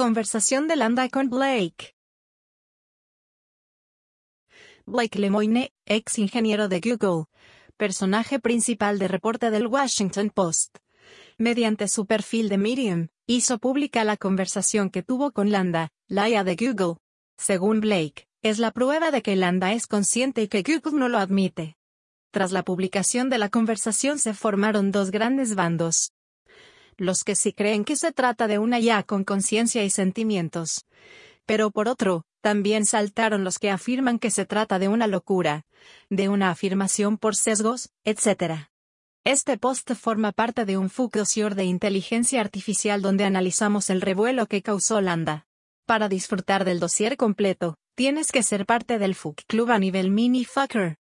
Conversación de Landa con Blake. Blake Lemoine, ex ingeniero de Google, personaje principal de reporte del Washington Post. Mediante su perfil de Medium, hizo pública la conversación que tuvo con Landa, la IA de Google. Según Blake, es la prueba de que Landa es consciente y que Google no lo admite. Tras la publicación de la conversación se formaron dos grandes bandos. Los que sí creen que se trata de una IA con conciencia y sentimientos. Pero por otro, también saltaron los que afirman que se trata de una locura, de una afirmación por sesgos, etc. Este post forma parte de un dossier de inteligencia artificial donde analizamos el revuelo que causó Landa. Para disfrutar del dossier completo, tienes que ser parte del FUC Club a nivel mini fucker.